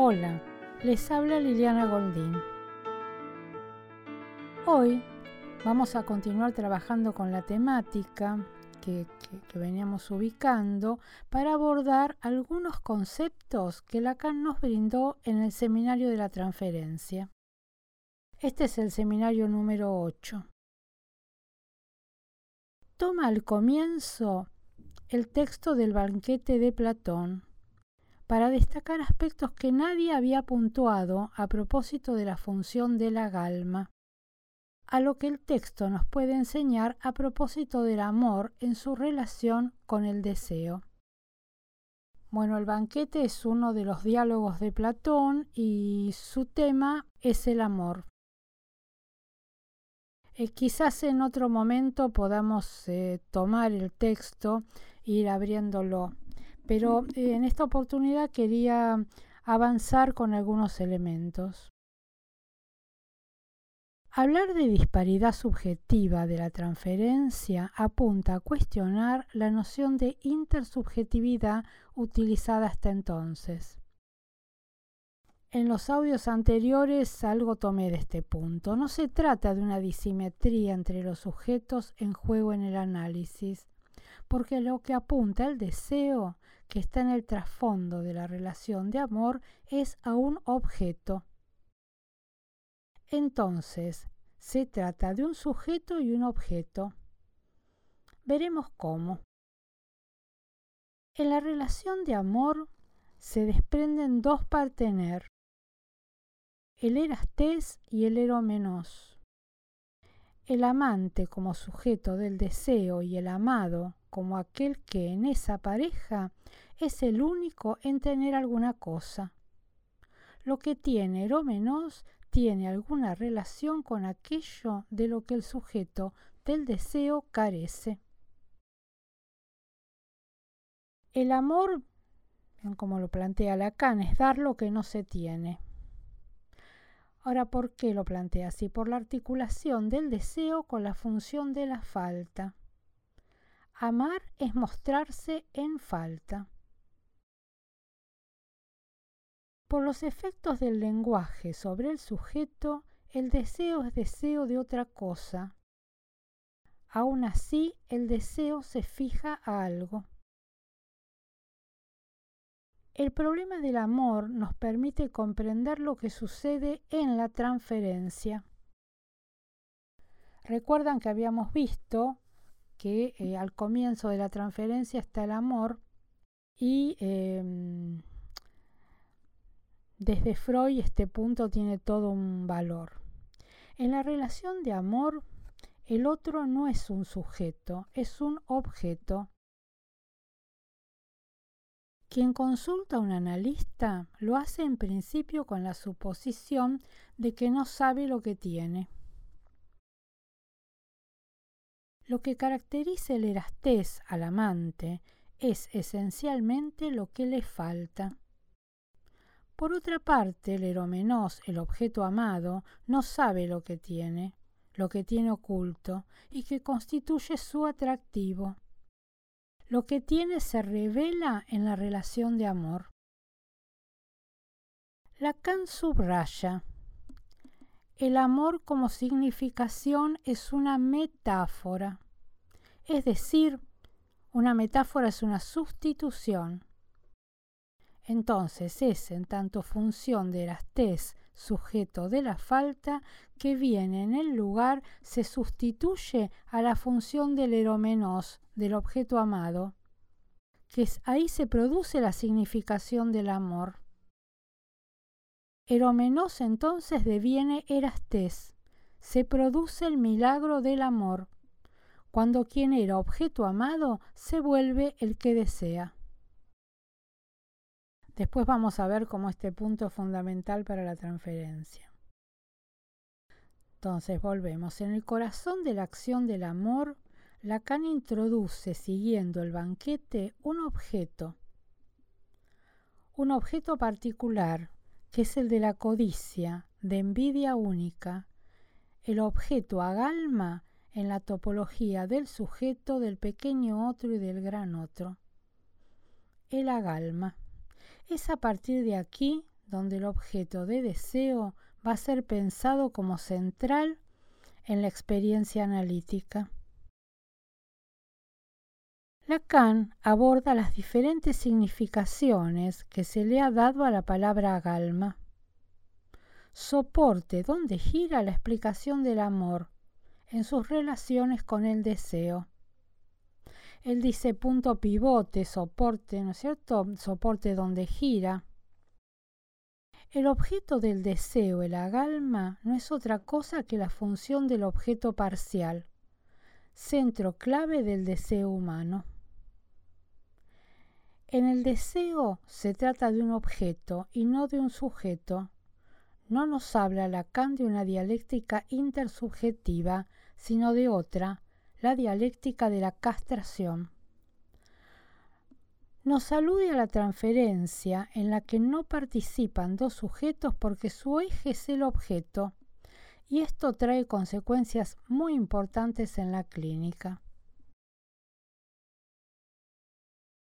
Hola, les habla Liliana Goldín. Hoy vamos a continuar trabajando con la temática que, veníamos ubicando para abordar algunos conceptos que Lacan nos brindó en el seminario de la transferencia. Este es el seminario número 8. Toma al comienzo el texto del banquete de Platón para destacar aspectos que nadie había puntuado a propósito de la función de la galma, a lo que el texto nos puede enseñar a propósito del amor en su relación con el deseo. Bueno, el banquete es uno de los diálogos de Platón y su tema es el amor. Eh, quizás en otro momento podamos eh, tomar el texto e ir abriéndolo pero eh, en esta oportunidad quería avanzar con algunos elementos. Hablar de disparidad subjetiva de la transferencia apunta a cuestionar la noción de intersubjetividad utilizada hasta entonces. En los audios anteriores algo tomé de este punto. No se trata de una disimetría entre los sujetos en juego en el análisis, porque lo que apunta el deseo que está en el trasfondo de la relación de amor es a un objeto. Entonces, se trata de un sujeto y un objeto. Veremos cómo. En la relación de amor se desprenden dos partener, el erastés y el eromenos. El amante como sujeto del deseo y el amado como aquel que en esa pareja es el único en tener alguna cosa. Lo que tiene Erómenos tiene alguna relación con aquello de lo que el sujeto del deseo carece. El amor, como lo plantea Lacan, es dar lo que no se tiene. Ahora, ¿por qué lo plantea así? Por la articulación del deseo con la función de la falta. Amar es mostrarse en falta. Por los efectos del lenguaje sobre el sujeto, el deseo es deseo de otra cosa. Aún así, el deseo se fija a algo. El problema del amor nos permite comprender lo que sucede en la transferencia. Recuerdan que habíamos visto que eh, al comienzo de la transferencia está el amor y em, desde Freud este punto tiene todo un valor. En la relación de amor, el otro no es un sujeto, es un objeto. Quien consulta a un analista lo hace en principio con la suposición de que no sabe lo que tiene. Lo que caracteriza el erastés al amante es esencialmente lo que le falta. Por otra parte, el eromenos, el objeto amado, no sabe lo que tiene, lo que tiene oculto y que constituye su atractivo. Lo que tiene se revela en la relación de amor. Lacan subraya el amor como significación es una metáfora. Es decir, una metáfora es una sustitución. Entonces es en tanto función de Erastés sujeto de la falta que viene en el lugar se sustituye a la función del eromenos del objeto amado, que ahí se produce la significación del amor. Eromenos entonces deviene Erastés. Se produce el milagro del amor, cuando quien era objeto amado se vuelve el que desea. Después vamos a ver cómo este punto es fundamental para la transferencia. Entonces volvemos. En el corazón de la acción del amor, Lacan introduce, siguiendo el banquete, un objeto. Un objeto particular, que es el de la codicia, de envidia única, el objeto agalma en la topología del sujeto, del pequeño otro y del gran otro. El agalma. Es a partir de aquí donde el objeto de deseo va a ser pensado como central en la experiencia analítica. Lacan aborda las diferentes significaciones que se le ha dado a la palabra agalma. Soporte donde gira la explicación del amor en sus relaciones con el deseo. Él dice punto pivote, soporte, ¿no es cierto? Soporte donde gira. El objeto del deseo, el agalma, no es otra cosa que la función del objeto parcial, centro clave del deseo humano. En el deseo se trata de un objeto y no de un sujeto. No nos habla Lacan de una dialéctica intersubjetiva, sino de otra, la dialéctica de la castración. Nos alude a la transferencia en la que no participan dos sujetos porque su eje es el objeto, y esto trae consecuencias muy importantes en la clínica.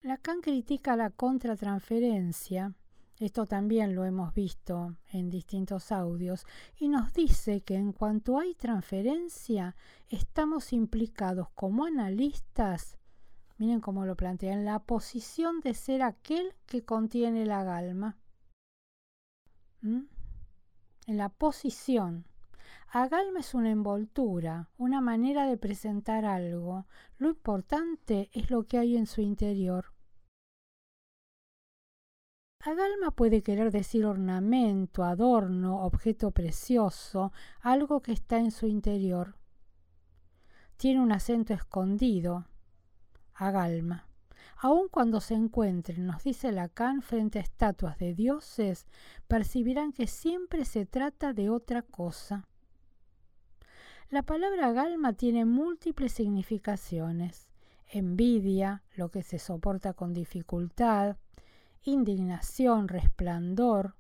Lacan critica la contratransferencia, esto también lo hemos visto en distintos audios, y nos dice que en cuanto hay transferencia, estamos implicados como analistas, miren cómo lo plantea, en la posición de ser aquel que contiene la galma. En la posición. Agalma es una envoltura, una manera de presentar algo. Lo importante es lo que hay en su interior. Agalma puede querer decir ornamento, adorno, objeto precioso, algo que está en su interior. Tiene un acento escondido. Agalma. Aun cuando se encuentren, nos dice Lacan, frente a estatuas de dioses, percibirán que siempre se trata de otra cosa. La palabra galma tiene múltiples significaciones. Envidia, lo que se soporta con dificultad, indignación, resplandor,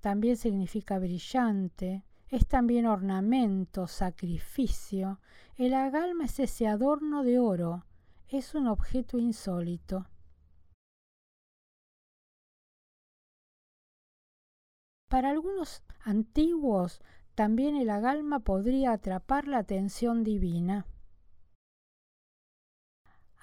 también significa brillante, es también ornamento, sacrificio. El agalma es ese adorno de oro, es un objeto insólito. Para algunos antiguos, también el agalma podría atrapar la atención divina.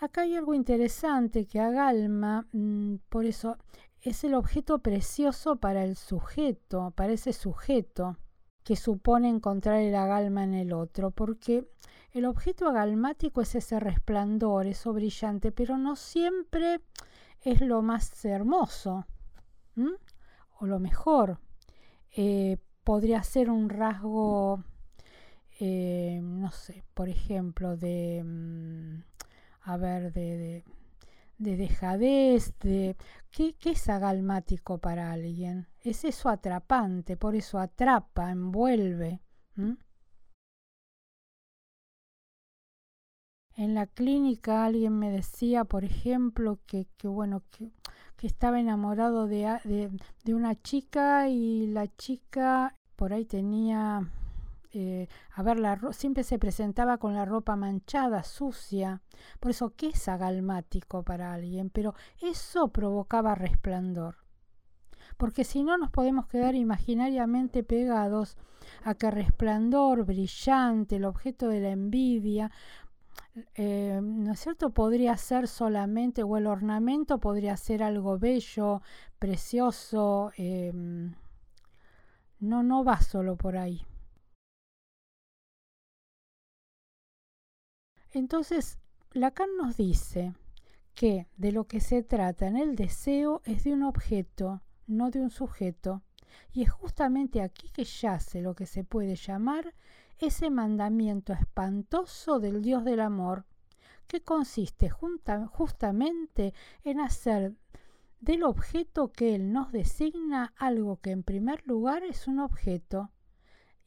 Acá hay algo interesante que agalma, mm, por eso es el objeto precioso para el sujeto, para ese sujeto que supone encontrar el agalma en el otro, porque el objeto agalmático es ese resplandor, eso brillante, pero no siempre es lo más hermoso o lo mejor. Eh, podría ser un rasgo, eh, no sé, por ejemplo, de... A ver, de, de, dejadez, de... ¿Qué, es agalmático para alguien? Es eso atrapante, por eso atrapa, envuelve. En la clínica alguien me decía, por ejemplo, que, que bueno, que, que estaba enamorado de, de, de, una chica y la chica por ahí tenía eh, a ver, siempre se presentaba con la ropa manchada, sucia. Por eso, ¿qué es agalmático para alguien? Pero eso provocaba resplandor. Porque si no nos podemos quedar imaginariamente pegados a que resplandor brillante, el objeto de la envidia, eh, ¿no es cierto? Podría ser solamente, o el ornamento podría ser algo bello, precioso. Em, no, no va solo por ahí. Entonces, Lacan nos dice que de lo que se trata en el deseo es de un objeto, no de un sujeto, y es justamente aquí que yace lo que se puede llamar ese mandamiento espantoso del Dios del amor, que consiste justamente en hacer del objeto que Él nos designa algo que en primer lugar es un objeto,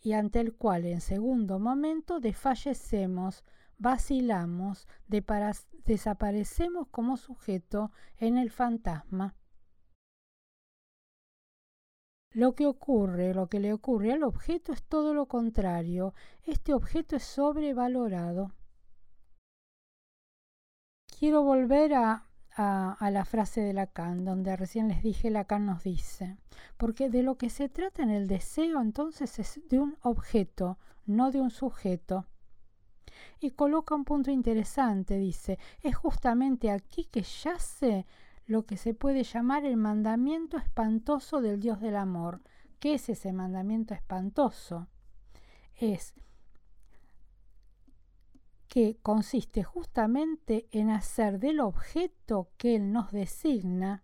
y ante el cual en segundo momento desfallecemos vacilamos, desaparecemos como sujeto en el fantasma. Lo que ocurre, lo que le ocurre al objeto es todo lo contrario. Este objeto es sobrevalorado. Quiero volver a, la frase de Lacan, donde recién les dije, Lacan nos dice, porque de lo que se trata en el deseo entonces es de un objeto, no de un sujeto. Y coloca un punto interesante, dice, es justamente aquí que yace lo que se puede llamar el mandamiento espantoso del Dios del amor. ¿Qué es ese mandamiento espantoso? Es que consiste justamente en hacer del objeto que Él nos designa,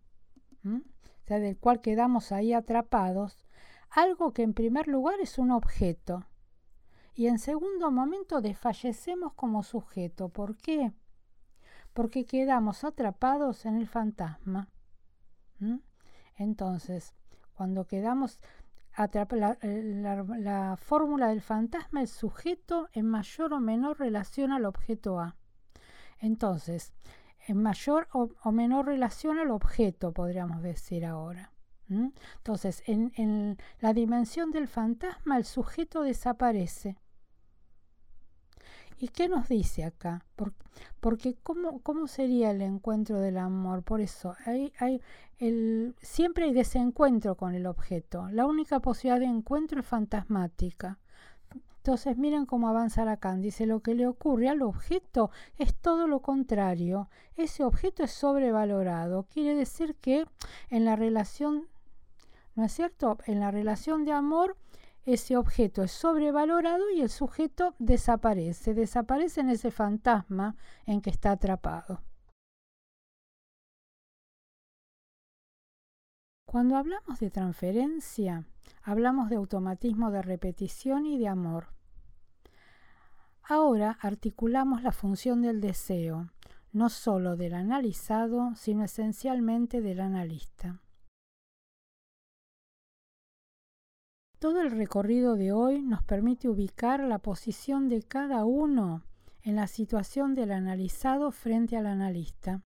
o sea, del cual quedamos ahí atrapados, algo que en primer lugar es un objeto y en segundo momento desfallecemos como sujeto. ¿Por qué? Porque quedamos atrapados en el fantasma. Entonces, cuando quedamos la, la, fórmula del fantasma, el sujeto en mayor o menor relación al objeto A. Entonces, en mayor o, menor relación al objeto, podríamos decir ahora. Entonces, en, en la dimensión del fantasma, el sujeto desaparece. ¿Y qué nos dice acá? porque ¿cómo, ¿cómo, sería el encuentro del amor? Por eso, hay, hay el, siempre hay desencuentro con el objeto. La única posibilidad de encuentro es fantasmática. Entonces miren cómo avanza Lacan. Dice, lo que le ocurre al objeto es todo lo contrario. Ese objeto es sobrevalorado. Quiere decir que en la relación, ¿no es cierto? En la relación de amor ese objeto es sobrevalorado y el sujeto desaparece, desaparece en ese fantasma en que está atrapado. Cuando hablamos de transferencia, hablamos de automatismo de repetición y de amor. Ahora articulamos la función del deseo, no sólo del analizado, sino esencialmente del analista. Todo el recorrido de hoy nos permite ubicar la posición de cada uno en la situación del analizado frente al analista.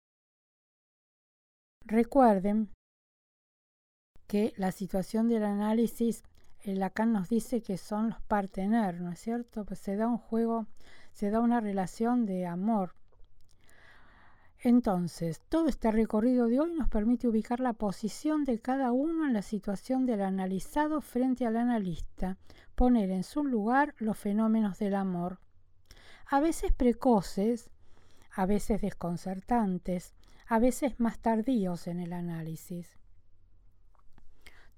Recuerden que la situación del análisis, Lacan nos dice que son los partener, ¿no es cierto? Pues se da un juego, se da una relación de amor, entonces, todo este recorrido de hoy nos permite ubicar la posición de cada uno en la situación del analizado frente al analista, poner en su lugar los fenómenos del amor, a veces precoces, a veces desconcertantes, a veces más tardíos en el análisis.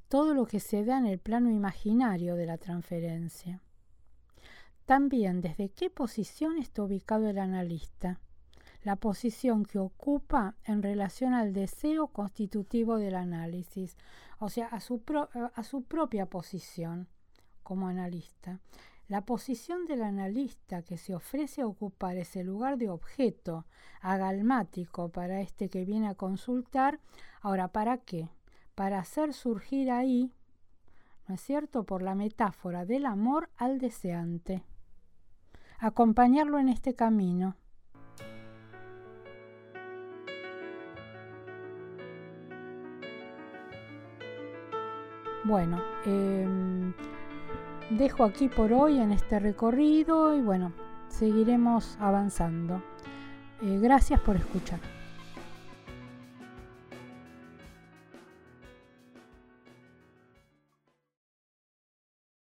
Todo lo que se da en el plano imaginario de la transferencia. También desde qué posición está ubicado el analista la posición que ocupa en relación al deseo constitutivo del análisis, o sea, a su, a su propia posición como analista. La posición del analista que se ofrece a ocupar ese lugar de objeto agalmático para este que viene a consultar, ahora, ¿para qué? Para hacer surgir ahí, ¿no es cierto?, por la metáfora del amor al deseante. Acompañarlo en este camino Bueno, em, dejo aquí por hoy en este recorrido y bueno, seguiremos avanzando. Eh, gracias por escuchar.